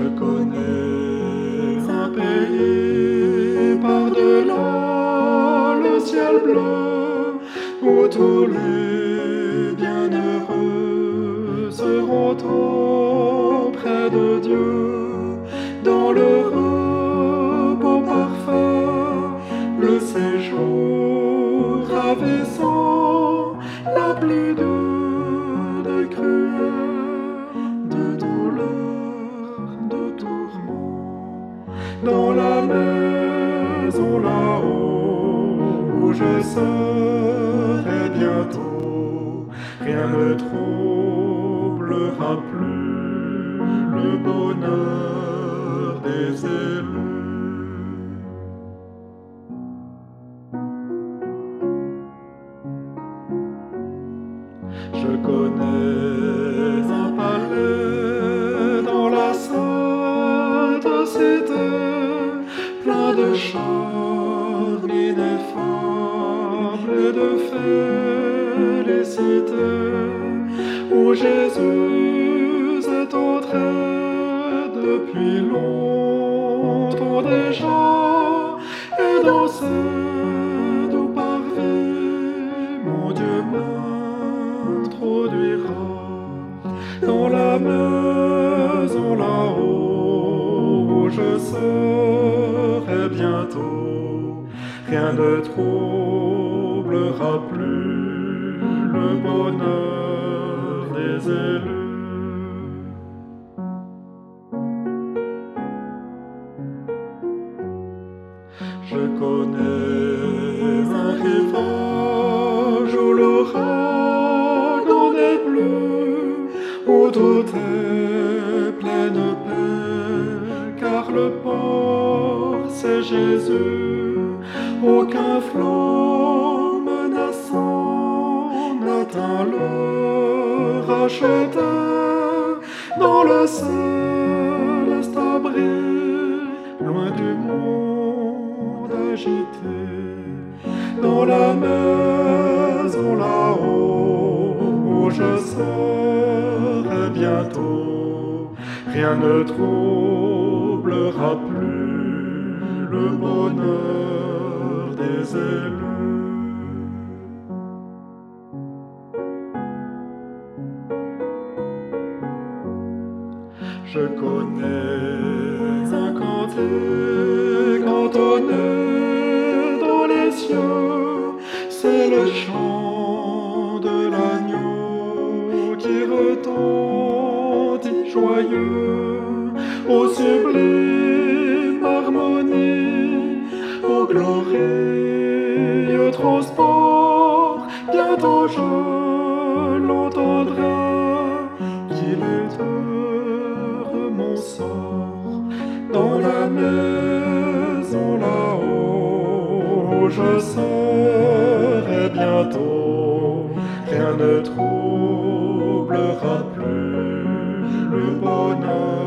je connais un pays par-delà le ciel bleu où tous les bienheureux seront auprès de Dieu dans le repos parfait, le séjour ravissant, la pluie de bientôt, rien ne troublera plus le bonheur des élus. Je connais un palais dans la sainte cité, plein de charmes ineffables et de félicité, où Jésus est entré depuis longtemps déjà, et dans ce doux parvis, mon Dieu m'introduira dans la maison là-haut où je serai bientôt. Rien ne plus. Le bonheur des élus. Je connais un rivage où l'ouragan n'est plus, où tout est pleine paix, car le port c'est Jésus, aucun flot n'atteint le racheteur dans le céleste loin du monde agité, dans la maison là-haut où je serai bientôt. Rien ne troublera plus le bonheur des élus. Je connais un cantique entonné dans les cieux, c'est le chant de l'agneau qui retentit joyeux au sublime harmonie, au glorieux transport. Bientôt je l'entendrai, est maison là-haut, où je serai bientôt, rien ne troublera plus le bonheur.